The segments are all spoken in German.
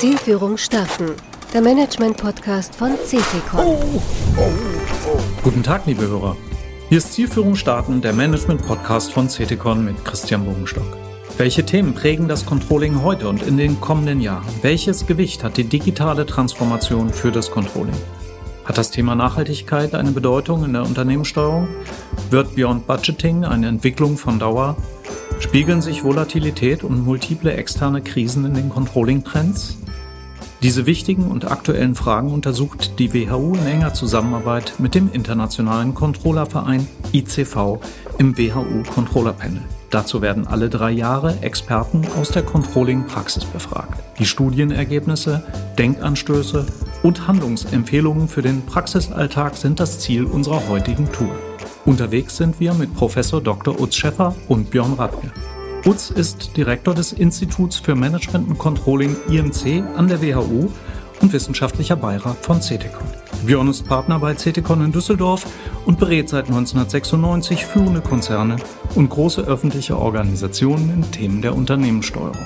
Zielführung starten. Der Management-Podcast von CTCon. Oh, oh, oh. Guten Tag, liebe Hörer. Hier ist Zielführung starten, der Management-Podcast von CTCon mit Christian Bogenstock. Welche Themen prägen das Controlling heute und in den kommenden Jahren? Welches Gewicht hat die digitale Transformation für das Controlling? Hat das Thema Nachhaltigkeit eine Bedeutung in der Unternehmenssteuerung? Wird Beyond Budgeting eine Entwicklung von Dauer? Spiegeln sich Volatilität und multiple externe Krisen in den Controlling-Trends? Diese wichtigen und aktuellen Fragen untersucht die WHU in enger Zusammenarbeit mit dem Internationalen Controllerverein ICV im WHU Controller Panel. Dazu werden alle drei Jahre Experten aus der Controlling-Praxis befragt. Die Studienergebnisse, Denkanstöße und Handlungsempfehlungen für den Praxisalltag sind das Ziel unserer heutigen Tour. Unterwegs sind wir mit Professor Dr. Utz Schäffer und Björn Radke. Utz ist Direktor des Instituts für Management und Controlling IMC an der WHU und wissenschaftlicher Beirat von CETICON. Björn ist Partner bei CETICON in Düsseldorf und berät seit 1996 führende Konzerne und große öffentliche Organisationen in Themen der Unternehmenssteuerung.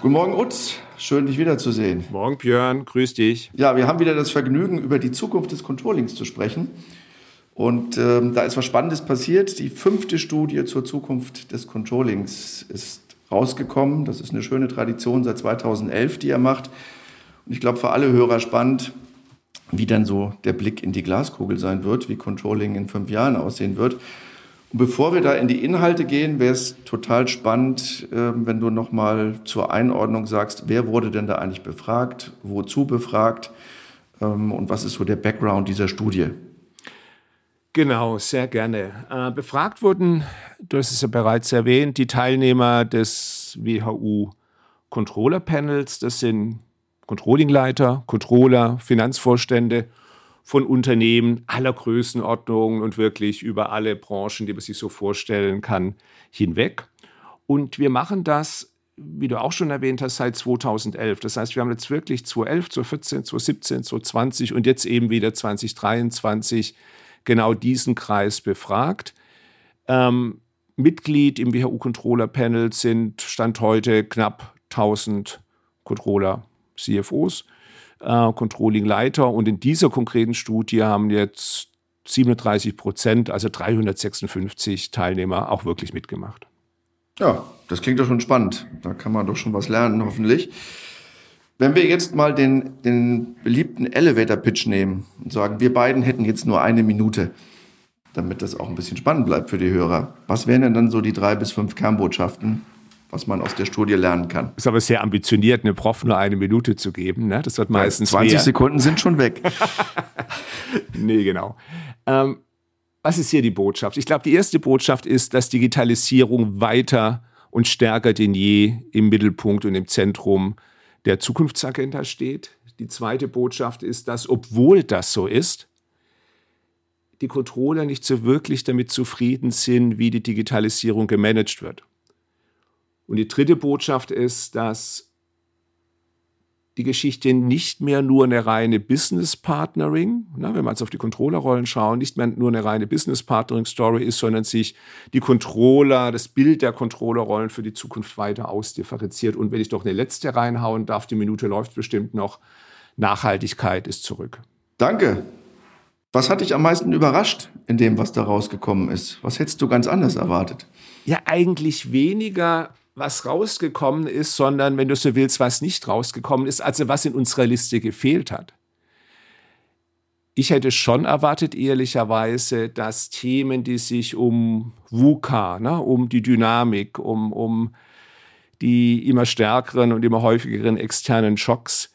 Guten Morgen, Utz. Schön, dich wiederzusehen. Morgen, Björn. Grüß dich. Ja, wir haben wieder das Vergnügen, über die Zukunft des Controllings zu sprechen. Und ähm, da ist was Spannendes passiert. Die fünfte Studie zur Zukunft des Controllings ist rausgekommen. Das ist eine schöne Tradition seit 2011, die er macht. Und ich glaube, für alle Hörer spannend, wie dann so der Blick in die Glaskugel sein wird, wie Controlling in fünf Jahren aussehen wird. Und bevor wir da in die Inhalte gehen, wäre es total spannend, äh, wenn du nochmal zur Einordnung sagst, wer wurde denn da eigentlich befragt, wozu befragt ähm, und was ist so der Background dieser Studie? Genau, sehr gerne. Äh, befragt wurden, du hast es ja bereits erwähnt, die Teilnehmer des WHU Controller Panels. Das sind Controllingleiter, Controller, Finanzvorstände von Unternehmen aller Größenordnungen und wirklich über alle Branchen, die man sich so vorstellen kann, hinweg. Und wir machen das, wie du auch schon erwähnt hast, seit 2011. Das heißt, wir haben jetzt wirklich 2011, 2014, 2017, 2020 und jetzt eben wieder 2023 genau diesen Kreis befragt. Ähm, Mitglied im WHU-Controller-Panel sind Stand heute knapp 1000 Controller, CFOs, äh, Controlling-Leiter. Und in dieser konkreten Studie haben jetzt 37 Prozent, also 356 Teilnehmer, auch wirklich mitgemacht. Ja, das klingt doch schon spannend. Da kann man doch schon was lernen, hoffentlich. Wenn wir jetzt mal den, den beliebten Elevator-Pitch nehmen und sagen, wir beiden hätten jetzt nur eine Minute, damit das auch ein bisschen spannend bleibt für die Hörer. Was wären denn dann so die drei bis fünf Kernbotschaften, was man aus der Studie lernen kann? Ist aber sehr ambitioniert, eine Prof nur eine Minute zu geben. Ne? Das wird meistens ja, 20 mehr. Sekunden sind schon weg. nee, genau. Ähm, was ist hier die Botschaft? Ich glaube, die erste Botschaft ist, dass Digitalisierung weiter und stärker denn je im Mittelpunkt und im Zentrum der Zukunftsagenda steht. Die zweite Botschaft ist, dass obwohl das so ist, die Controller nicht so wirklich damit zufrieden sind, wie die Digitalisierung gemanagt wird. Und die dritte Botschaft ist, dass die Geschichte nicht mehr nur eine reine Business Partnering, na, wenn wir jetzt auf die Controllerrollen schauen, nicht mehr nur eine reine Business Partnering Story ist, sondern sich die Controller, das Bild der Controllerrollen für die Zukunft weiter ausdifferenziert. Und wenn ich doch eine letzte reinhauen darf, die Minute läuft bestimmt noch, Nachhaltigkeit ist zurück. Danke. Was hat dich am meisten überrascht in dem, was da rausgekommen ist? Was hättest du ganz anders erwartet? Ja, eigentlich weniger was rausgekommen ist, sondern, wenn du so willst, was nicht rausgekommen ist, also was in unserer Liste gefehlt hat. Ich hätte schon erwartet, ehrlicherweise, dass Themen, die sich um VUCA, ne, um die Dynamik, um, um die immer stärkeren und immer häufigeren externen Schocks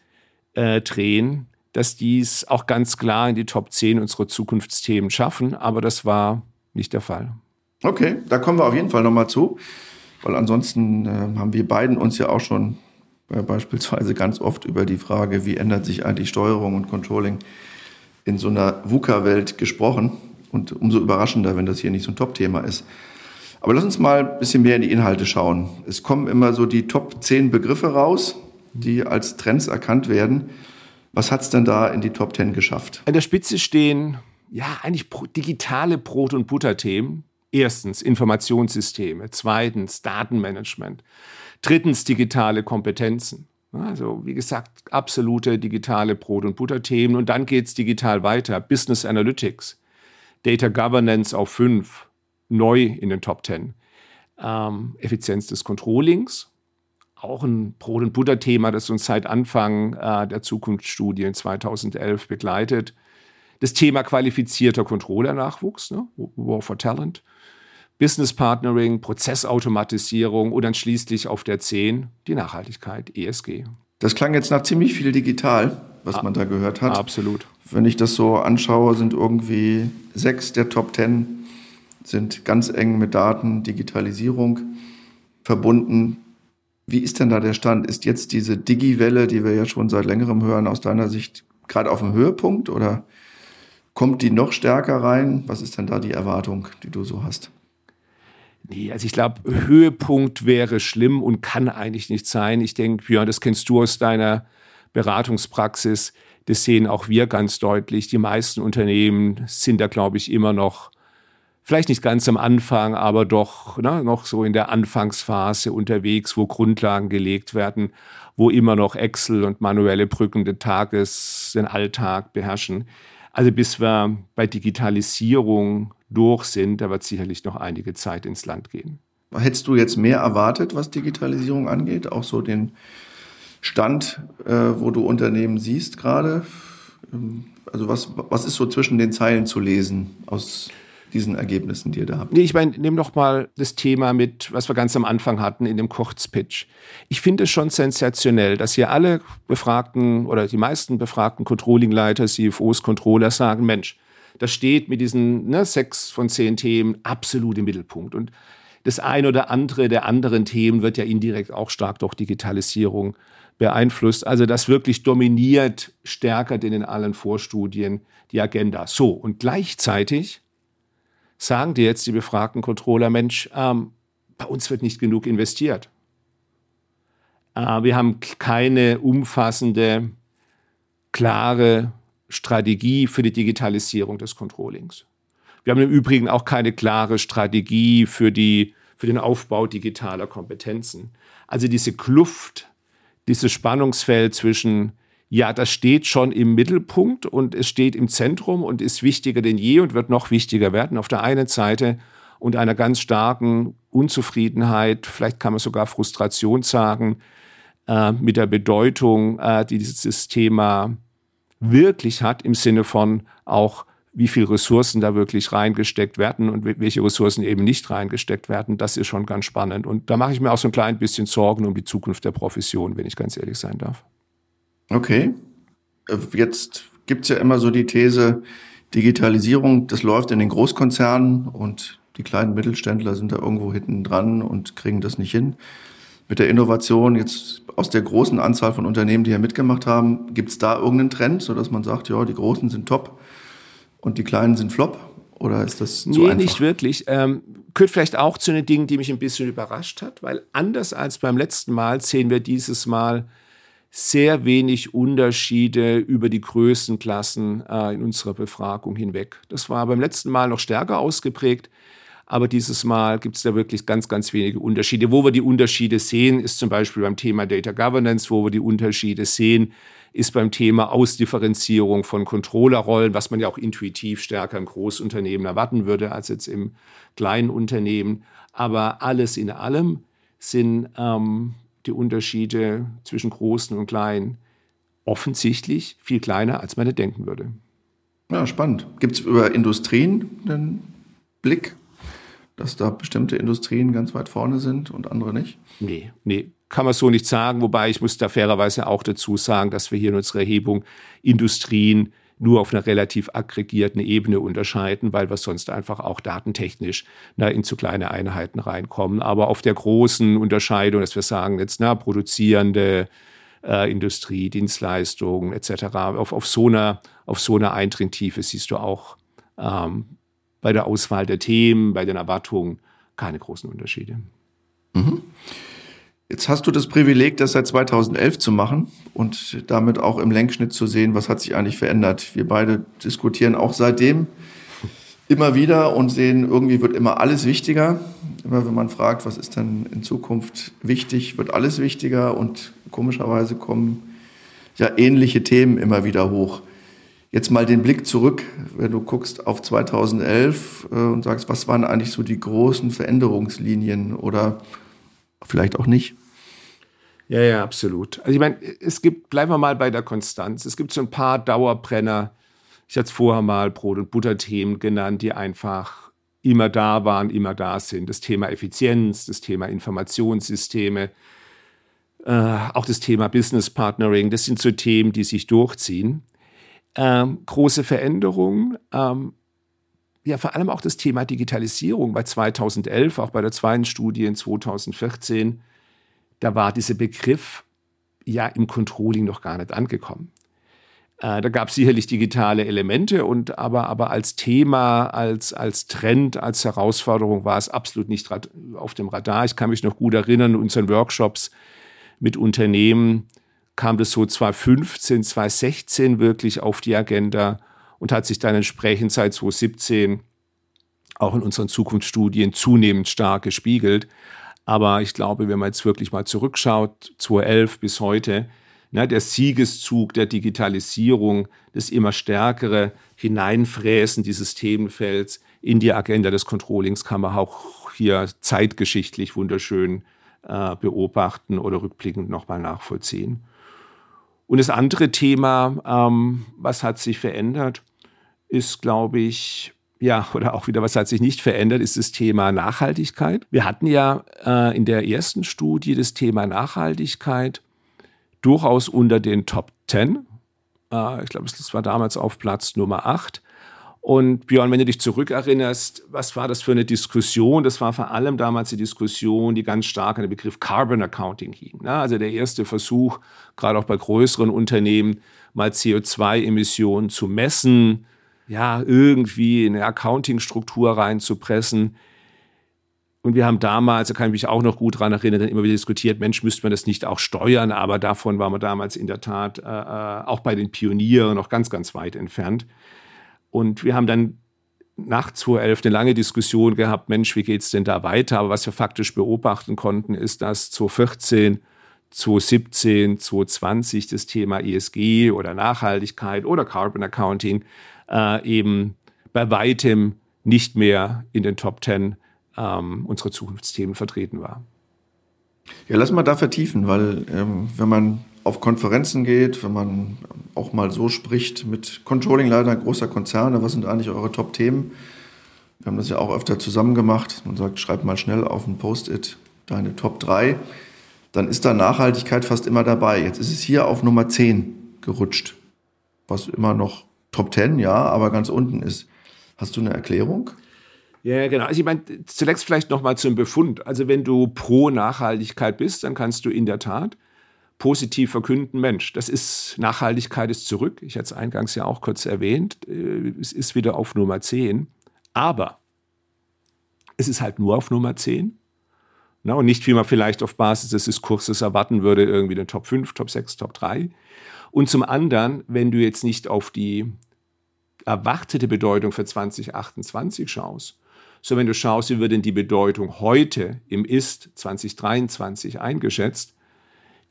äh, drehen, dass dies auch ganz klar in die Top 10 unserer Zukunftsthemen schaffen. Aber das war nicht der Fall. Okay, da kommen wir auf jeden Fall nochmal zu. Weil ansonsten äh, haben wir beiden uns ja auch schon äh, beispielsweise ganz oft über die Frage, wie ändert sich eigentlich Steuerung und Controlling in so einer VUCA-Welt gesprochen. Und umso überraschender, wenn das hier nicht so ein Top-Thema ist. Aber lass uns mal ein bisschen mehr in die Inhalte schauen. Es kommen immer so die Top 10 Begriffe raus, die als Trends erkannt werden. Was hat es denn da in die Top 10 geschafft? An der Spitze stehen ja eigentlich digitale Brot- und Butterthemen, Erstens Informationssysteme, zweitens Datenmanagement, drittens digitale Kompetenzen. Also wie gesagt, absolute digitale Brot- und Butter-Themen. Und dann geht es digital weiter. Business Analytics, Data Governance auf fünf, neu in den Top Ten. Ähm, Effizienz des Controllings, auch ein Brot- und Butter-Thema, das uns seit Anfang äh, der Zukunftsstudien 2011 begleitet. Das Thema qualifizierter Controller-Nachwuchs, ne? War for Talent. Business Partnering, Prozessautomatisierung und dann schließlich auf der 10 die Nachhaltigkeit, ESG. Das klang jetzt nach ziemlich viel digital, was ah, man da gehört hat. Absolut. Wenn ich das so anschaue, sind irgendwie sechs der Top 10 sind ganz eng mit Daten, Digitalisierung verbunden. Wie ist denn da der Stand? Ist jetzt diese Digi-Welle, die wir ja schon seit längerem hören, aus deiner Sicht gerade auf dem Höhepunkt oder kommt die noch stärker rein? Was ist denn da die Erwartung, die du so hast? Nee, also ich glaube, Höhepunkt wäre schlimm und kann eigentlich nicht sein. Ich denke, Björn, das kennst du aus deiner Beratungspraxis. Das sehen auch wir ganz deutlich. Die meisten Unternehmen sind da, glaube ich, immer noch, vielleicht nicht ganz am Anfang, aber doch ne, noch so in der Anfangsphase unterwegs, wo Grundlagen gelegt werden, wo immer noch Excel und manuelle Brücken Tages, den Alltag beherrschen. Also bis wir bei Digitalisierung durch sind, da wird sicherlich noch einige Zeit ins Land gehen. Hättest du jetzt mehr erwartet, was Digitalisierung angeht? Auch so den Stand, äh, wo du Unternehmen siehst gerade? Ähm, also was, was ist so zwischen den Zeilen zu lesen aus diesen Ergebnissen, die ihr da habt? Nee, ich meine, nimm doch mal das Thema mit, was wir ganz am Anfang hatten in dem Kurzpitch. Ich finde es schon sensationell, dass hier alle befragten oder die meisten befragten Controllingleiter, CFOs, Controller sagen, Mensch, das steht mit diesen ne, sechs von zehn Themen absolut im Mittelpunkt. Und das eine oder andere der anderen Themen wird ja indirekt auch stark durch Digitalisierung beeinflusst. Also das wirklich dominiert stärker denn in allen Vorstudien die Agenda. So, und gleichzeitig sagen dir jetzt die befragten Controller, Mensch, ähm, bei uns wird nicht genug investiert. Äh, wir haben keine umfassende, klare Strategie für die Digitalisierung des Controllings. Wir haben im Übrigen auch keine klare Strategie für, die, für den Aufbau digitaler Kompetenzen. Also diese Kluft, dieses Spannungsfeld zwischen ja, das steht schon im Mittelpunkt und es steht im Zentrum und ist wichtiger denn je und wird noch wichtiger werden auf der einen Seite und einer ganz starken Unzufriedenheit, vielleicht kann man sogar Frustration sagen, äh, mit der Bedeutung, äh, die dieses Thema wirklich hat im Sinne von auch, wie viel Ressourcen da wirklich reingesteckt werden und welche Ressourcen eben nicht reingesteckt werden, das ist schon ganz spannend. Und da mache ich mir auch so ein klein bisschen Sorgen um die Zukunft der Profession, wenn ich ganz ehrlich sein darf. Okay. Jetzt gibt's ja immer so die These, Digitalisierung, das läuft in den Großkonzernen und die kleinen Mittelständler sind da irgendwo hinten dran und kriegen das nicht hin. Mit der Innovation, jetzt aus der großen Anzahl von Unternehmen, die hier mitgemacht haben, gibt's da irgendeinen Trend, sodass man sagt, ja, die Großen sind top und die Kleinen sind flop? Oder ist das zu nee, einfach? nicht wirklich. Ähm, gehört vielleicht auch zu den Dingen, die mich ein bisschen überrascht hat, weil anders als beim letzten Mal sehen wir dieses Mal sehr wenig Unterschiede über die Größenklassen äh, in unserer Befragung hinweg. Das war beim letzten Mal noch stärker ausgeprägt, aber dieses Mal gibt es da wirklich ganz, ganz wenige Unterschiede. Wo wir die Unterschiede sehen, ist zum Beispiel beim Thema Data Governance, wo wir die Unterschiede sehen, ist beim Thema Ausdifferenzierung von Controllerrollen, was man ja auch intuitiv stärker im Großunternehmen erwarten würde als jetzt im kleinen Unternehmen. Aber alles in allem sind ähm, die Unterschiede zwischen Großen und Kleinen offensichtlich viel kleiner, als man denken würde. Ja, spannend. Gibt es über Industrien einen Blick, dass da bestimmte Industrien ganz weit vorne sind und andere nicht? Nee, nee, kann man so nicht sagen. Wobei ich muss da fairerweise auch dazu sagen, dass wir hier in unserer Erhebung Industrien nur auf einer relativ aggregierten Ebene unterscheiden, weil wir sonst einfach auch datentechnisch na, in zu kleine Einheiten reinkommen. Aber auf der großen Unterscheidung, dass wir sagen jetzt na, produzierende äh, Industrie, Dienstleistungen etc., auf, auf, so einer, auf so einer Eindringtiefe siehst du auch ähm, bei der Auswahl der Themen, bei den Erwartungen keine großen Unterschiede. Mhm. Jetzt hast du das Privileg, das seit 2011 zu machen und damit auch im Lenkschnitt zu sehen, was hat sich eigentlich verändert. Wir beide diskutieren auch seitdem immer wieder und sehen, irgendwie wird immer alles wichtiger. Immer wenn man fragt, was ist denn in Zukunft wichtig, wird alles wichtiger und komischerweise kommen ja ähnliche Themen immer wieder hoch. Jetzt mal den Blick zurück, wenn du guckst auf 2011 äh, und sagst, was waren eigentlich so die großen Veränderungslinien oder vielleicht auch nicht? Ja, ja, absolut. Also ich meine, es gibt, bleiben wir mal bei der Konstanz. Es gibt so ein paar Dauerbrenner. Ich hatte es vorher mal Brot- und Butterthemen genannt, die einfach immer da waren, immer da sind. Das Thema Effizienz, das Thema Informationssysteme, äh, auch das Thema Business Partnering. Das sind so Themen, die sich durchziehen ähm, große Veränderungen. Ähm, ja, vor allem auch das Thema Digitalisierung bei 2011, auch bei der zweiten Studie in 2014, da war dieser Begriff ja im Controlling noch gar nicht angekommen. Äh, da gab es sicherlich digitale Elemente und aber, aber als Thema, als, als Trend, als Herausforderung war es absolut nicht auf dem Radar. Ich kann mich noch gut erinnern, in unseren Workshops mit Unternehmen, kam das so 2015, 2016 wirklich auf die Agenda und hat sich dann entsprechend seit 2017 auch in unseren Zukunftsstudien zunehmend stark gespiegelt. Aber ich glaube, wenn man jetzt wirklich mal zurückschaut, 2011 bis heute, na, der Siegeszug der Digitalisierung, das immer stärkere Hineinfräsen dieses Themenfelds in die Agenda des Controllings kann man auch hier zeitgeschichtlich wunderschön äh, beobachten oder rückblickend nochmal nachvollziehen. Und das andere Thema, ähm, was hat sich verändert, ist, glaube ich, ja, oder auch wieder, was hat sich nicht verändert, ist das Thema Nachhaltigkeit. Wir hatten ja äh, in der ersten Studie das Thema Nachhaltigkeit durchaus unter den Top 10. Äh, ich glaube, das war damals auf Platz Nummer 8. Und Björn, wenn du dich zurückerinnerst, was war das für eine Diskussion? Das war vor allem damals die Diskussion, die ganz stark an den Begriff Carbon Accounting hing. Ne? Also der erste Versuch, gerade auch bei größeren Unternehmen, mal CO2-Emissionen zu messen, ja, irgendwie in eine Accounting-Struktur reinzupressen. Und wir haben damals, da kann ich mich auch noch gut dran erinnern, dann immer wieder diskutiert, Mensch, müsste man das nicht auch steuern? Aber davon waren wir damals in der Tat äh, äh auch bei den Pionieren noch ganz, ganz weit entfernt. Und wir haben dann nach 2011 eine lange Diskussion gehabt, Mensch, wie geht es denn da weiter? Aber was wir faktisch beobachten konnten, ist, dass 2014, 2017, 2020 das Thema ESG oder Nachhaltigkeit oder Carbon Accounting äh, eben bei weitem nicht mehr in den Top 10 ähm, unserer Zukunftsthemen vertreten war. Ja, lass mal da vertiefen, weil ähm, wenn man auf Konferenzen geht, wenn man auch mal so spricht mit Controlling-Leitern großer Konzerne, was sind eigentlich eure Top-Themen? Wir haben das ja auch öfter zusammen gemacht. Man sagt, schreib mal schnell auf ein Post-it deine Top 3. Dann ist da Nachhaltigkeit fast immer dabei. Jetzt ist es hier auf Nummer 10 gerutscht, was immer noch Top 10, ja, aber ganz unten ist. Hast du eine Erklärung? Ja, genau. Also ich meine, zunächst vielleicht nochmal zum Befund. Also wenn du pro Nachhaltigkeit bist, dann kannst du in der Tat positiv verkünden, Mensch, das ist Nachhaltigkeit ist zurück. Ich hatte es eingangs ja auch kurz erwähnt. Äh, es ist wieder auf Nummer 10. Aber es ist halt nur auf Nummer 10. Na, und nicht, wie man vielleicht auf Basis des Diskurses erwarten würde, irgendwie den Top 5, Top 6, Top 3. Und zum anderen, wenn du jetzt nicht auf die erwartete Bedeutung für 2028 schaust, sondern wenn du schaust, wie wird denn die Bedeutung heute im Ist 2023 eingeschätzt,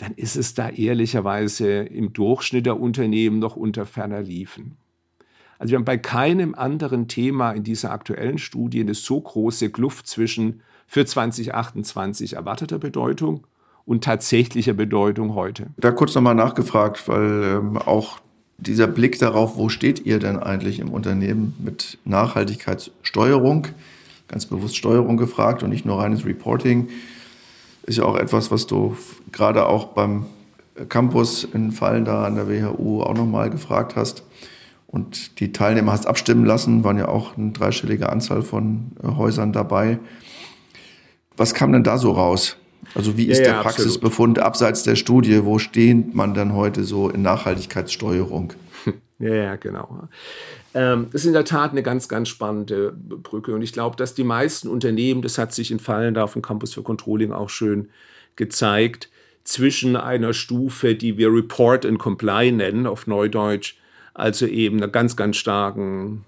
dann ist es da ehrlicherweise im Durchschnitt der Unternehmen noch unter ferner Liefen. Also wir haben bei keinem anderen Thema in dieser aktuellen Studie eine so große Kluft zwischen für 2028 erwarteter Bedeutung und tatsächlicher Bedeutung heute. Da kurz nochmal nachgefragt, weil ähm, auch dieser Blick darauf, wo steht ihr denn eigentlich im Unternehmen mit Nachhaltigkeitssteuerung, ganz bewusst Steuerung gefragt und nicht nur reines Reporting, ist ja auch etwas, was du gerade auch beim Campus in Fallen da an der WHU auch nochmal gefragt hast. Und die Teilnehmer hast abstimmen lassen, waren ja auch eine dreistellige Anzahl von äh, Häusern dabei. Was kam denn da so raus? Also wie ist ja, der ja, Praxisbefund absolut. abseits der Studie? Wo steht man denn heute so in Nachhaltigkeitssteuerung? Ja, ja, genau. Ähm, ist in der Tat eine ganz, ganz spannende Brücke. Und ich glaube, dass die meisten Unternehmen, das hat sich in Fallen da auf dem Campus für Controlling auch schön gezeigt, zwischen einer Stufe, die wir Report and Comply nennen, auf Neudeutsch, also eben einer ganz, ganz starken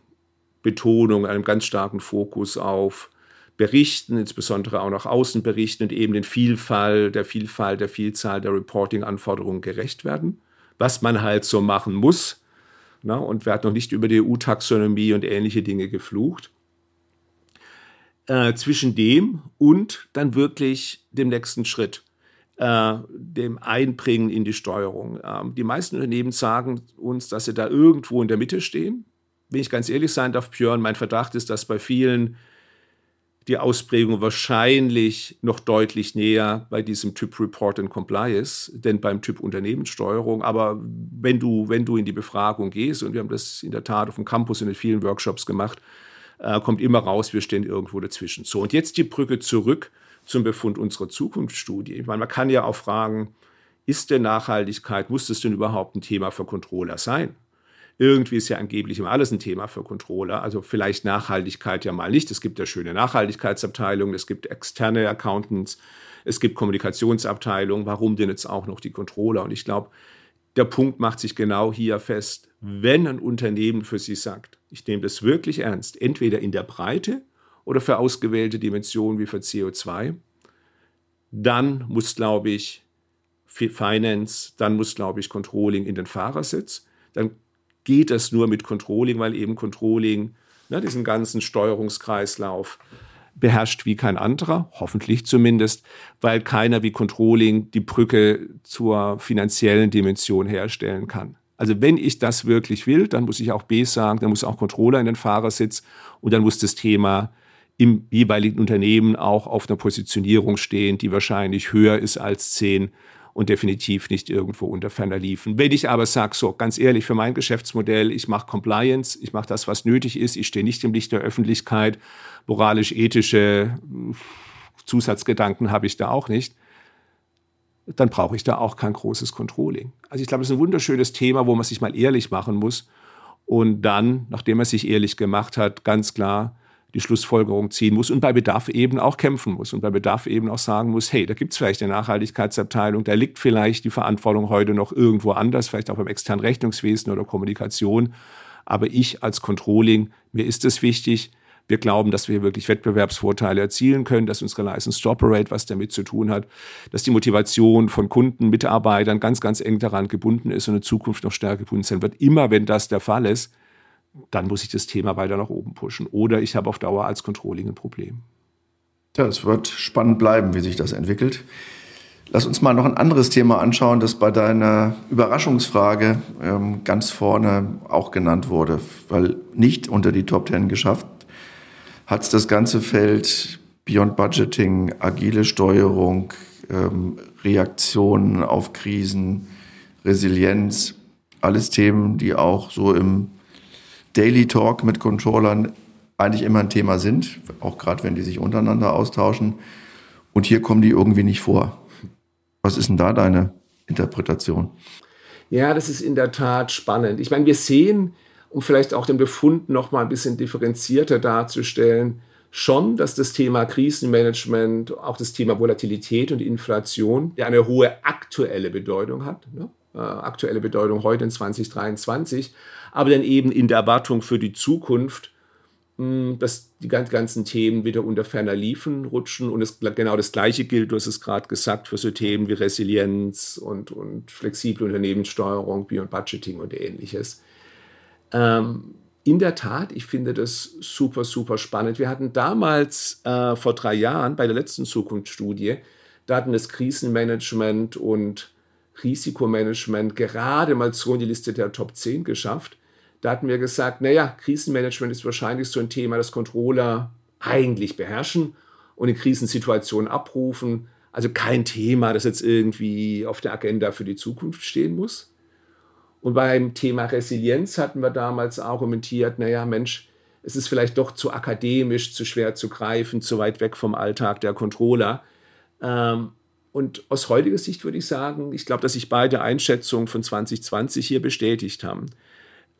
Betonung, einem ganz starken Fokus auf Berichten, insbesondere auch nach Außenberichten und eben den Vielfalt, der Vielfalt, der Vielzahl der Reporting-Anforderungen gerecht werden, was man halt so machen muss. Na, und wer hat noch nicht über die EU-Taxonomie und ähnliche Dinge geflucht. Äh, zwischen dem und dann wirklich dem nächsten Schritt, äh, dem Einbringen in die Steuerung. Ähm, die meisten Unternehmen sagen uns, dass sie da irgendwo in der Mitte stehen. Wenn ich ganz ehrlich sein darf, Björn, mein Verdacht ist, dass bei vielen die Ausprägung wahrscheinlich noch deutlich näher bei diesem Typ Report and Comply ist, denn beim Typ Unternehmenssteuerung. Aber wenn du, wenn du in die Befragung gehst, und wir haben das in der Tat auf dem Campus in vielen Workshops gemacht, äh, kommt immer raus, wir stehen irgendwo dazwischen. So, und jetzt die Brücke zurück zum Befund unserer Zukunftsstudie. Ich meine, man kann ja auch fragen, ist denn Nachhaltigkeit, muss das denn überhaupt ein Thema für Controller sein? Irgendwie ist ja angeblich immer alles ein Thema für Controller. Also vielleicht Nachhaltigkeit ja mal nicht. Es gibt ja schöne Nachhaltigkeitsabteilungen, es gibt externe Accountants, es gibt Kommunikationsabteilungen. Warum denn jetzt auch noch die Controller? Und ich glaube, der Punkt macht sich genau hier fest. Wenn ein Unternehmen für sich sagt, ich nehme das wirklich ernst, entweder in der Breite oder für ausgewählte Dimensionen wie für CO2, dann muss, glaube ich, Finance, dann muss, glaube ich, Controlling in den Fahrersitz. Dann geht das nur mit Controlling, weil eben Controlling ne, diesen ganzen Steuerungskreislauf beherrscht wie kein anderer, hoffentlich zumindest, weil keiner wie Controlling die Brücke zur finanziellen Dimension herstellen kann. Also wenn ich das wirklich will, dann muss ich auch B sagen, dann muss auch Controller in den Fahrersitz und dann muss das Thema im jeweiligen Unternehmen auch auf einer Positionierung stehen, die wahrscheinlich höher ist als 10 und definitiv nicht irgendwo unter ferner liefen. Wenn ich aber sage, so ganz ehrlich, für mein Geschäftsmodell, ich mache Compliance, ich mache das, was nötig ist, ich stehe nicht im Licht der Öffentlichkeit, moralisch-ethische Zusatzgedanken habe ich da auch nicht, dann brauche ich da auch kein großes Controlling. Also ich glaube, das ist ein wunderschönes Thema, wo man sich mal ehrlich machen muss und dann, nachdem er sich ehrlich gemacht hat, ganz klar die Schlussfolgerung ziehen muss und bei Bedarf eben auch kämpfen muss und bei Bedarf eben auch sagen muss, hey, da gibt es vielleicht eine Nachhaltigkeitsabteilung, da liegt vielleicht die Verantwortung heute noch irgendwo anders, vielleicht auch beim externen Rechnungswesen oder Kommunikation. Aber ich als Controlling, mir ist es wichtig, wir glauben, dass wir wirklich Wettbewerbsvorteile erzielen können, dass unsere License to Operate was damit zu tun hat, dass die Motivation von Kunden, Mitarbeitern ganz, ganz eng daran gebunden ist und in Zukunft noch stärker gebunden sein wird. Immer wenn das der Fall ist, dann muss ich das Thema weiter nach oben pushen. Oder ich habe auf Dauer als Controlling ein Problem. Ja, es wird spannend bleiben, wie sich das entwickelt. Lass uns mal noch ein anderes Thema anschauen, das bei deiner Überraschungsfrage ähm, ganz vorne auch genannt wurde, weil nicht unter die Top Ten geschafft hat es das ganze Feld Beyond Budgeting, agile Steuerung, ähm, Reaktionen auf Krisen, Resilienz, alles Themen, die auch so im Daily Talk mit Controllern eigentlich immer ein Thema sind, auch gerade wenn die sich untereinander austauschen. Und hier kommen die irgendwie nicht vor. Was ist denn da deine Interpretation? Ja, das ist in der Tat spannend. Ich meine, wir sehen, um vielleicht auch den Befund noch mal ein bisschen differenzierter darzustellen, schon, dass das Thema Krisenmanagement, auch das Thema Volatilität und Inflation, ja eine hohe aktuelle Bedeutung hat. Ne? Äh, aktuelle Bedeutung heute in 2023 aber dann eben in der Erwartung für die Zukunft, hm, dass die ganzen Themen wieder unter ferner Liefen rutschen. Und es, genau das Gleiche gilt, du hast es gerade gesagt, für so Themen wie Resilienz und, und flexible Unternehmenssteuerung, Beyond Budgeting und ähnliches. Ähm, in der Tat, ich finde das super, super spannend. Wir hatten damals äh, vor drei Jahren bei der letzten Zukunftsstudie, da hatten das Krisenmanagement und Risikomanagement gerade mal so in die Liste der Top 10 geschafft. Da hatten wir gesagt, naja, Krisenmanagement ist wahrscheinlich so ein Thema, das Controller eigentlich beherrschen und in Krisensituationen abrufen. Also kein Thema, das jetzt irgendwie auf der Agenda für die Zukunft stehen muss. Und beim Thema Resilienz hatten wir damals argumentiert, naja, Mensch, es ist vielleicht doch zu akademisch, zu schwer zu greifen, zu weit weg vom Alltag der Controller. Ähm, und aus heutiger Sicht würde ich sagen, ich glaube, dass sich beide Einschätzungen von 2020 hier bestätigt haben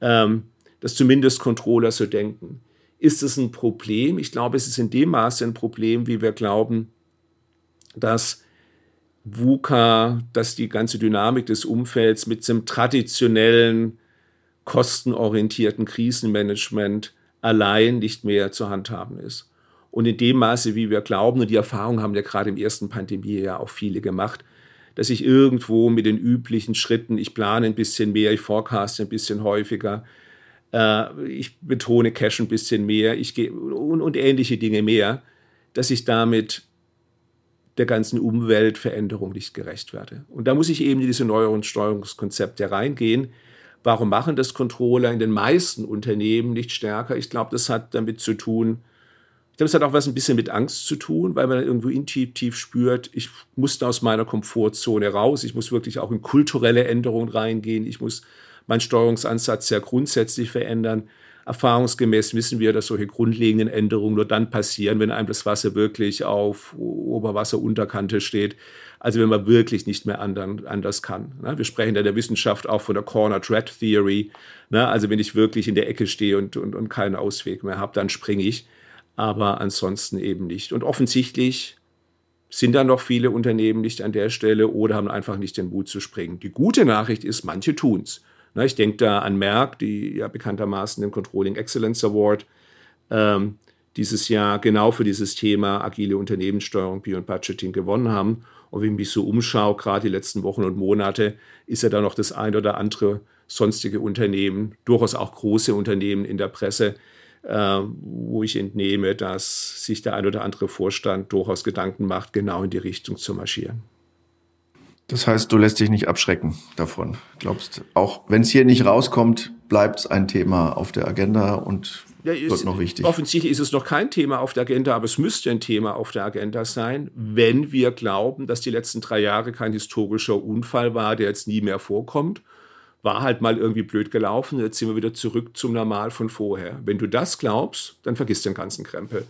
ähm, dass zumindest Controller so denken. Ist es ein Problem? Ich glaube, es ist in dem Maße ein Problem, wie wir glauben, dass VUCA, dass die ganze Dynamik des Umfelds mit dem traditionellen, kostenorientierten Krisenmanagement allein nicht mehr zu handhaben ist. Und in dem Maße, wie wir glauben, und die Erfahrung haben ja gerade im ersten Pandemiejahr auch viele gemacht, dass ich irgendwo mit den üblichen Schritten, ich plane ein bisschen mehr, ich forecaste ein bisschen häufiger, äh, ich betone Cash ein bisschen mehr, ich gehe und, und ähnliche Dinge mehr, dass ich damit der ganzen Umweltveränderung nicht gerecht werde. Und da muss ich eben in diese neueren Steuerungskonzepte reingehen. Warum machen das Controller in den meisten Unternehmen nicht stärker? Ich glaube, das hat damit zu tun, ich glaube, es hat auch was ein bisschen mit Angst zu tun, weil man irgendwo intuitiv spürt, ich muss aus meiner Komfortzone raus, ich muss wirklich auch in kulturelle Änderungen reingehen, ich muss meinen Steuerungsansatz sehr grundsätzlich verändern. Erfahrungsgemäß wissen wir, dass solche grundlegenden Änderungen nur dann passieren, wenn einem das Wasser wirklich auf Oberwasserunterkante steht. Also wenn man wirklich nicht mehr anders kann. Ne? Wir sprechen in der Wissenschaft auch von der Corner Threat Theory. Ne? Also wenn ich wirklich in der Ecke stehe und, und, und keinen Ausweg mehr habe, dann springe ich. Aber ansonsten eben nicht. Und offensichtlich sind da noch viele Unternehmen nicht an der Stelle oder haben einfach nicht den Mut zu springen. Die gute Nachricht ist, manche tun es. Ich denke da an Merck, die ja bekanntermaßen den Controlling Excellence Award ähm, dieses Jahr genau für dieses Thema agile Unternehmenssteuerung, Bio und Budgeting gewonnen haben. Und wenn ich mich so umschaue, gerade die letzten Wochen und Monate, ist ja da noch das ein oder andere sonstige Unternehmen, durchaus auch große Unternehmen in der Presse, wo ich entnehme, dass sich der ein oder andere Vorstand durchaus Gedanken macht, genau in die Richtung zu marschieren. Das heißt, du lässt dich nicht abschrecken davon. Glaubst, auch wenn es hier nicht rauskommt, bleibt es ein Thema auf der Agenda und ja, ist, wird noch wichtig. Offensichtlich ist es noch kein Thema auf der Agenda, aber es müsste ein Thema auf der Agenda sein, wenn wir glauben, dass die letzten drei Jahre kein historischer Unfall war, der jetzt nie mehr vorkommt. War halt mal irgendwie blöd gelaufen, jetzt sind wir wieder zurück zum Normal von vorher. Wenn du das glaubst, dann vergiss den ganzen Krempel.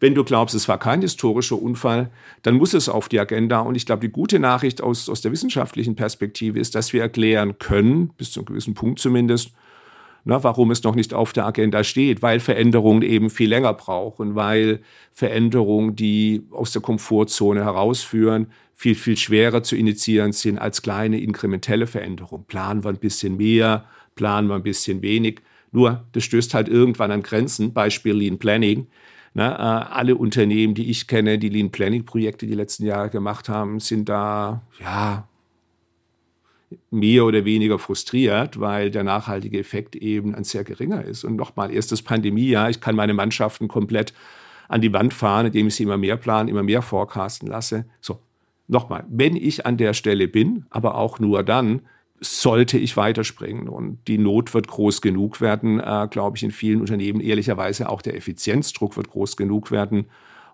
Wenn du glaubst, es war kein historischer Unfall, dann muss es auf die Agenda. Und ich glaube, die gute Nachricht aus, aus der wissenschaftlichen Perspektive ist, dass wir erklären können, bis zu einem gewissen Punkt zumindest, na, warum es noch nicht auf der Agenda steht, weil Veränderungen eben viel länger brauchen, weil Veränderungen, die aus der Komfortzone herausführen, viel, viel schwerer zu initiieren sind als kleine inkrementelle Veränderungen. Planen wir ein bisschen mehr, planen wir ein bisschen wenig. Nur, das stößt halt irgendwann an Grenzen, Beispiel Lean Planning. Ne, äh, alle Unternehmen, die ich kenne, die Lean Planning Projekte die letzten Jahre gemacht haben, sind da, ja, mehr oder weniger frustriert, weil der nachhaltige Effekt eben ein sehr geringer ist. Und nochmal, erstes Pandemiejahr, ich kann meine Mannschaften komplett an die Wand fahren, indem ich sie immer mehr planen, immer mehr forecasten lasse. So, nochmal, wenn ich an der Stelle bin, aber auch nur dann, sollte ich weiterspringen. Und die Not wird groß genug werden, äh, glaube ich, in vielen Unternehmen. Ehrlicherweise auch der Effizienzdruck wird groß genug werden,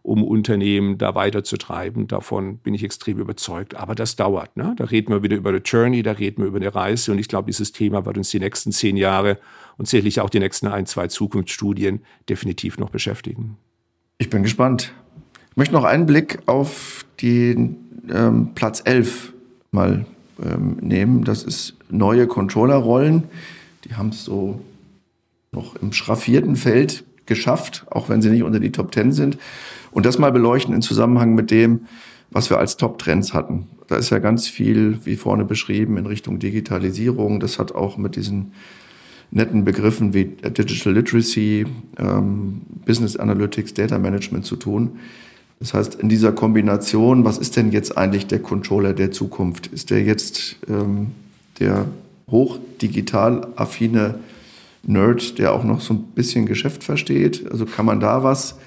um Unternehmen da weiterzutreiben. Davon bin ich extrem überzeugt. Aber das dauert. Ne? Da reden wir wieder über eine Journey, da reden wir über eine Reise. Und ich glaube, dieses Thema wird uns die nächsten zehn Jahre und sicherlich auch die nächsten ein, zwei Zukunftsstudien definitiv noch beschäftigen. Ich bin gespannt. Ich möchte noch einen Blick auf den ähm, Platz 11 mal ähm, nehmen. Das ist neue Controllerrollen. Die haben es so noch im schraffierten Feld geschafft, auch wenn sie nicht unter die Top Ten sind. Und das mal beleuchten in Zusammenhang mit dem, was wir als Top-Trends hatten. Da ist ja ganz viel, wie vorne beschrieben, in Richtung Digitalisierung. Das hat auch mit diesen netten Begriffen wie Digital Literacy, ähm, Business Analytics, Data Management zu tun. Das heißt, in dieser Kombination, was ist denn jetzt eigentlich der Controller der Zukunft? Ist der jetzt ähm, der hochdigital affine Nerd, der auch noch so ein bisschen Geschäft versteht? Also kann man da was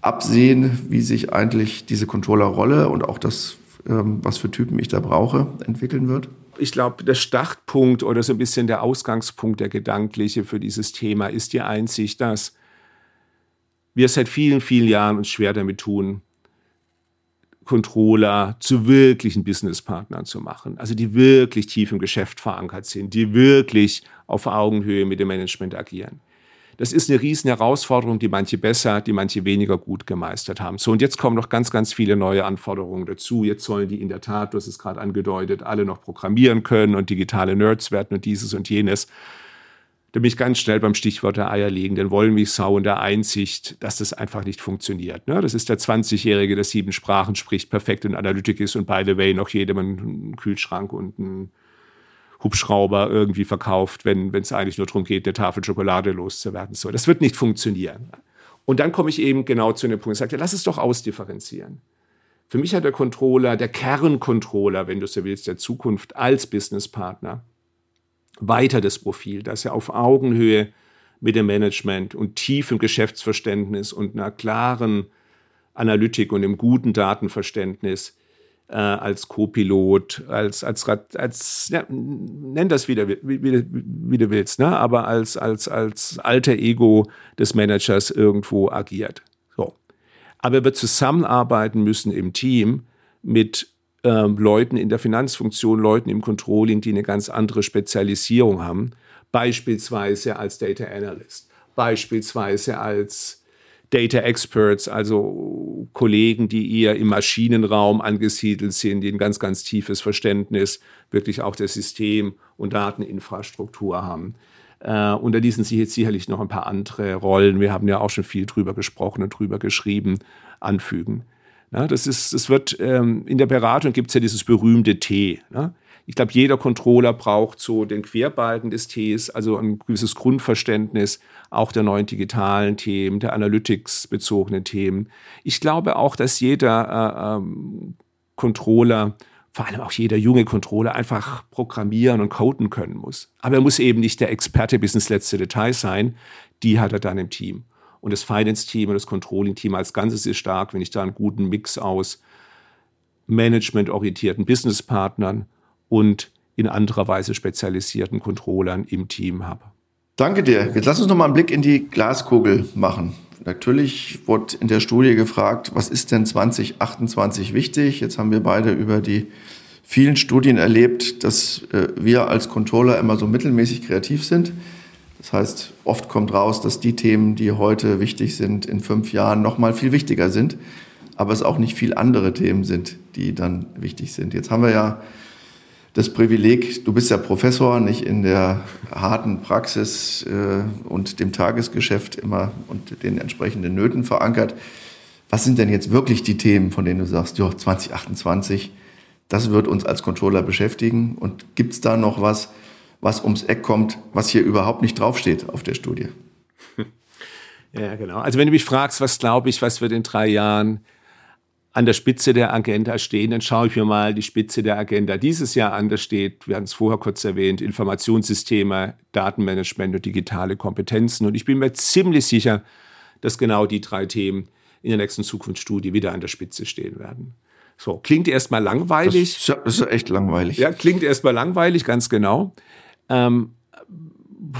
absehen, wie sich eigentlich diese Controllerrolle und auch das, ähm, was für Typen ich da brauche, entwickeln wird? Ich glaube, der Startpunkt oder so ein bisschen der Ausgangspunkt, der gedankliche für dieses Thema ist die Einsicht, dass wir seit vielen, vielen Jahren uns schwer damit tun, Controller zu wirklichen Businesspartnern zu machen. Also die wirklich tief im Geschäft verankert sind, die wirklich auf Augenhöhe mit dem Management agieren. Das ist eine riesen Herausforderung, die manche besser, die manche weniger gut gemeistert haben. So, und jetzt kommen noch ganz, ganz viele neue Anforderungen dazu. Jetzt sollen die in der Tat, du hast es gerade angedeutet, alle noch programmieren können und digitale Nerds werden und dieses und jenes da bin ich ganz schnell beim Stichwort der eierlegenden Wollmilchsau und der Einsicht, dass das einfach nicht funktioniert. Ne? Das ist der 20-Jährige, der sieben Sprachen spricht, perfekt in Analytik ist und by the way noch jedem einen Kühlschrank und ein Hubschrauber irgendwie verkauft, wenn es eigentlich nur darum geht, eine Tafel Schokolade loszuwerden. So, das wird nicht funktionieren. Und dann komme ich eben genau zu dem Punkt und sage, lass es doch ausdifferenzieren. Für mich hat der Controller, der Kerncontroller, wenn du so willst, der Zukunft als Businesspartner weiter das Profil, dass er auf Augenhöhe mit dem Management und tiefem Geschäftsverständnis und einer klaren Analytik und einem guten Datenverständnis äh, als Co-Pilot, als, als, als ja, nenn das wieder, wie, wie, wie du willst, ne? aber als, als, als alter Ego des Managers irgendwo agiert. So. Aber er wird zusammenarbeiten müssen im Team mit ähm, Leuten in der Finanzfunktion, Leuten im Controlling, die eine ganz andere Spezialisierung haben, beispielsweise als Data Analyst, beispielsweise als Data Experts, also Kollegen, die eher im Maschinenraum angesiedelt sind, die ein ganz, ganz tiefes Verständnis wirklich auch der System- und Dateninfrastruktur haben. Äh, da ließen sich jetzt sicherlich noch ein paar andere Rollen, wir haben ja auch schon viel drüber gesprochen und drüber geschrieben, anfügen. Ja, das, ist, das wird ähm, in der Beratung gibt es ja dieses berühmte T. Ne? Ich glaube, jeder Controller braucht so den Querbalken des Ts, also ein gewisses Grundverständnis auch der neuen digitalen Themen, der Analytics-bezogenen Themen. Ich glaube auch, dass jeder äh, ähm, Controller, vor allem auch jeder junge Controller, einfach programmieren und coden können muss. Aber er muss eben nicht der Experte bis ins letzte Detail sein. Die hat er dann im Team. Und das Finance-Team und das Controlling-Team als Ganzes ist stark, wenn ich da einen guten Mix aus managementorientierten Businesspartnern und in anderer Weise spezialisierten Controllern im Team habe. Danke dir. Jetzt lass uns noch mal einen Blick in die Glaskugel machen. Natürlich wurde in der Studie gefragt, was ist denn 2028 wichtig? Jetzt haben wir beide über die vielen Studien erlebt, dass äh, wir als Controller immer so mittelmäßig kreativ sind. Das heißt, oft kommt raus, dass die Themen, die heute wichtig sind, in fünf Jahren noch mal viel wichtiger sind, aber es auch nicht viel andere Themen sind, die dann wichtig sind. Jetzt haben wir ja das Privileg, du bist ja Professor, nicht in der harten Praxis äh, und dem Tagesgeschäft immer und den entsprechenden Nöten verankert. Was sind denn jetzt wirklich die Themen, von denen du sagst, ja, 2028, das wird uns als Controller beschäftigen? Und gibt es da noch was, was ums Eck kommt, was hier überhaupt nicht draufsteht auf der Studie? Ja, genau. Also wenn du mich fragst, was glaube ich, was wird in drei Jahren an der Spitze der Agenda stehen, dann schaue ich mir mal die Spitze der Agenda dieses Jahr an. Da steht, wir hatten es vorher kurz erwähnt, Informationssysteme, Datenmanagement und digitale Kompetenzen. Und ich bin mir ziemlich sicher, dass genau die drei Themen in der nächsten Zukunftsstudie wieder an der Spitze stehen werden. So, klingt erstmal langweilig. Das ist, das ist echt langweilig. Ja, klingt erstmal langweilig, ganz genau. Ähm,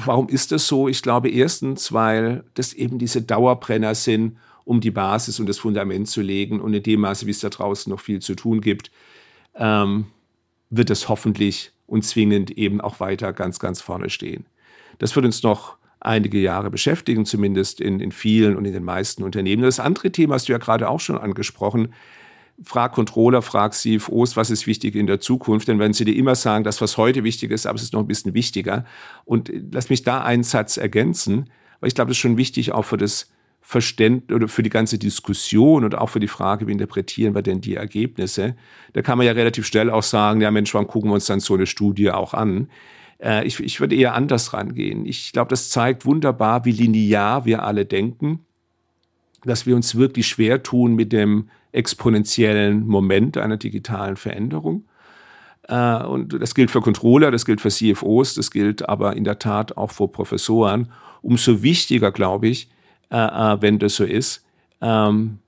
warum ist das so? Ich glaube erstens, weil das eben diese Dauerbrenner sind um die Basis und das Fundament zu legen. Und in dem Maße, wie es da draußen noch viel zu tun gibt, ähm, wird es hoffentlich und zwingend eben auch weiter ganz, ganz vorne stehen. Das wird uns noch einige Jahre beschäftigen, zumindest in, in vielen und in den meisten Unternehmen. Das andere Thema hast du ja gerade auch schon angesprochen. Frag Controller, frag CFOs, was ist wichtig in der Zukunft? Denn wenn sie dir immer sagen, das, was heute wichtig ist, aber es ist noch ein bisschen wichtiger. Und lass mich da einen Satz ergänzen, weil ich glaube, das ist schon wichtig auch für das Verständnis oder für die ganze Diskussion und auch für die Frage, wie interpretieren wir denn die Ergebnisse, da kann man ja relativ schnell auch sagen, ja Mensch, wann gucken wir uns dann so eine Studie auch an? Äh, ich, ich würde eher anders rangehen. Ich glaube, das zeigt wunderbar, wie linear wir alle denken, dass wir uns wirklich schwer tun mit dem exponentiellen Moment einer digitalen Veränderung. Äh, und das gilt für Controller, das gilt für CFOs, das gilt aber in der Tat auch für Professoren. Umso wichtiger, glaube ich, äh, äh, wenn das so ist, ähm,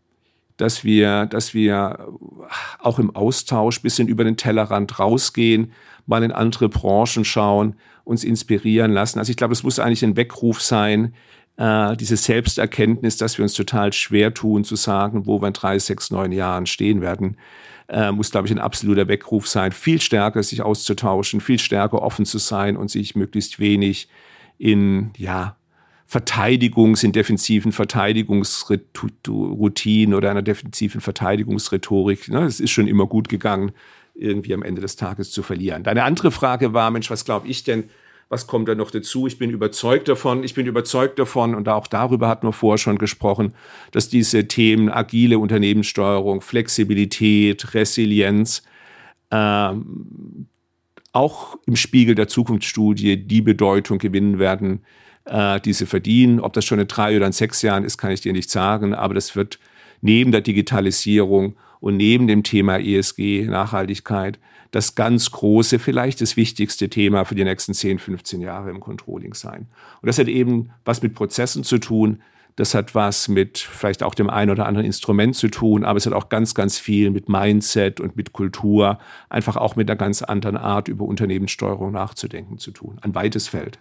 dass wir, dass wir auch im Austausch bisschen über den Tellerrand rausgehen, mal in andere Branchen schauen, uns inspirieren lassen. Also ich glaube, es muss eigentlich ein Weckruf sein, äh, diese Selbsterkenntnis, dass wir uns total schwer tun zu sagen, wo wir in drei, sechs, neun Jahren stehen werden, äh, muss, glaube ich, ein absoluter Weckruf sein, viel stärker sich auszutauschen, viel stärker offen zu sein und sich möglichst wenig in, ja, Verteidigungs-, in defensiven Verteidigungsroutinen oder einer defensiven Verteidigungsrhetorik. Ne? Es ist schon immer gut gegangen, irgendwie am Ende des Tages zu verlieren. Deine andere Frage war, Mensch, was glaube ich denn? Was kommt da noch dazu? Ich bin überzeugt davon, ich bin überzeugt davon, und auch darüber hatten wir vorher schon gesprochen, dass diese Themen agile Unternehmenssteuerung, Flexibilität, Resilienz, ähm, auch im Spiegel der Zukunftsstudie die Bedeutung gewinnen werden, äh, die sie verdienen. Ob das schon in drei oder in sechs Jahren ist, kann ich dir nicht sagen, aber das wird neben der Digitalisierung und neben dem Thema ESG, Nachhaltigkeit, das ganz große, vielleicht das wichtigste Thema für die nächsten 10, 15 Jahre im Controlling sein. Und das hat eben was mit Prozessen zu tun. Das hat was mit vielleicht auch dem einen oder anderen Instrument zu tun, aber es hat auch ganz, ganz viel mit Mindset und mit Kultur, einfach auch mit einer ganz anderen Art über Unternehmenssteuerung nachzudenken zu tun. Ein weites Feld.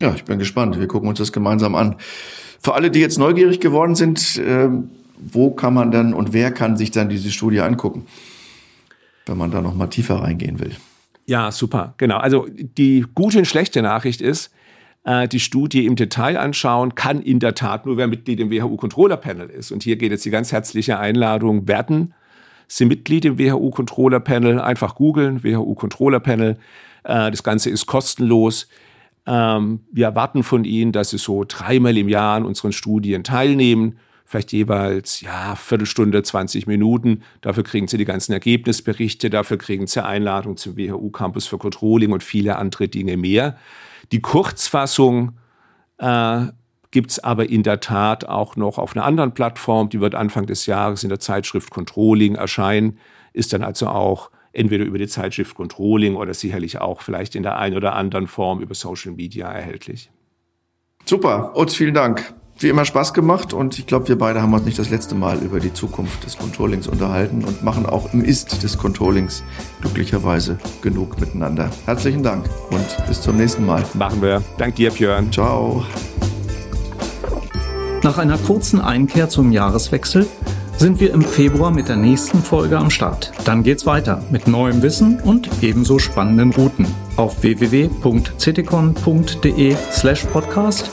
Ja, ich bin gespannt. Wir gucken uns das gemeinsam an. Für alle, die jetzt neugierig geworden sind, äh, wo kann man dann und wer kann sich dann diese Studie angucken? Wenn man da noch mal tiefer reingehen will. Ja, super, genau. Also die gute und schlechte Nachricht ist, äh, die Studie im Detail anschauen kann in der Tat nur, wer Mitglied im WHU-Controller-Panel ist. Und hier geht jetzt die ganz herzliche Einladung, werden Sie Mitglied im WHU-Controller-Panel, einfach googeln, WHU-Controller-Panel. Äh, das Ganze ist kostenlos. Ähm, wir erwarten von Ihnen, dass Sie so dreimal im Jahr an unseren Studien teilnehmen vielleicht jeweils, ja, Viertelstunde, 20 Minuten. Dafür kriegen Sie die ganzen Ergebnisberichte, dafür kriegen Sie Einladung zum WHU Campus für Controlling und viele andere Dinge mehr. Die Kurzfassung äh, gibt es aber in der Tat auch noch auf einer anderen Plattform. Die wird Anfang des Jahres in der Zeitschrift Controlling erscheinen, ist dann also auch entweder über die Zeitschrift Controlling oder sicherlich auch vielleicht in der einen oder anderen Form über Social Media erhältlich. Super, Utz, vielen Dank wie immer Spaß gemacht und ich glaube, wir beide haben uns nicht das letzte Mal über die Zukunft des Controllings unterhalten und machen auch im Ist des Controllings glücklicherweise genug miteinander. Herzlichen Dank und bis zum nächsten Mal. Machen wir. Dank dir, Björn. Ciao. Nach einer kurzen Einkehr zum Jahreswechsel sind wir im Februar mit der nächsten Folge am Start. Dann geht's weiter mit neuem Wissen und ebenso spannenden Routen auf www.ctcon.de slash podcast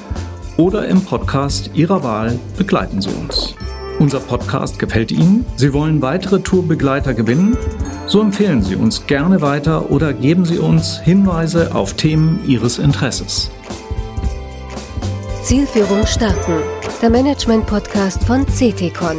oder im Podcast Ihrer Wahl begleiten Sie uns. Unser Podcast gefällt Ihnen? Sie wollen weitere Tourbegleiter gewinnen? So empfehlen Sie uns gerne weiter oder geben Sie uns Hinweise auf Themen Ihres Interesses. Zielführung starten. Der Management-Podcast von CTCon.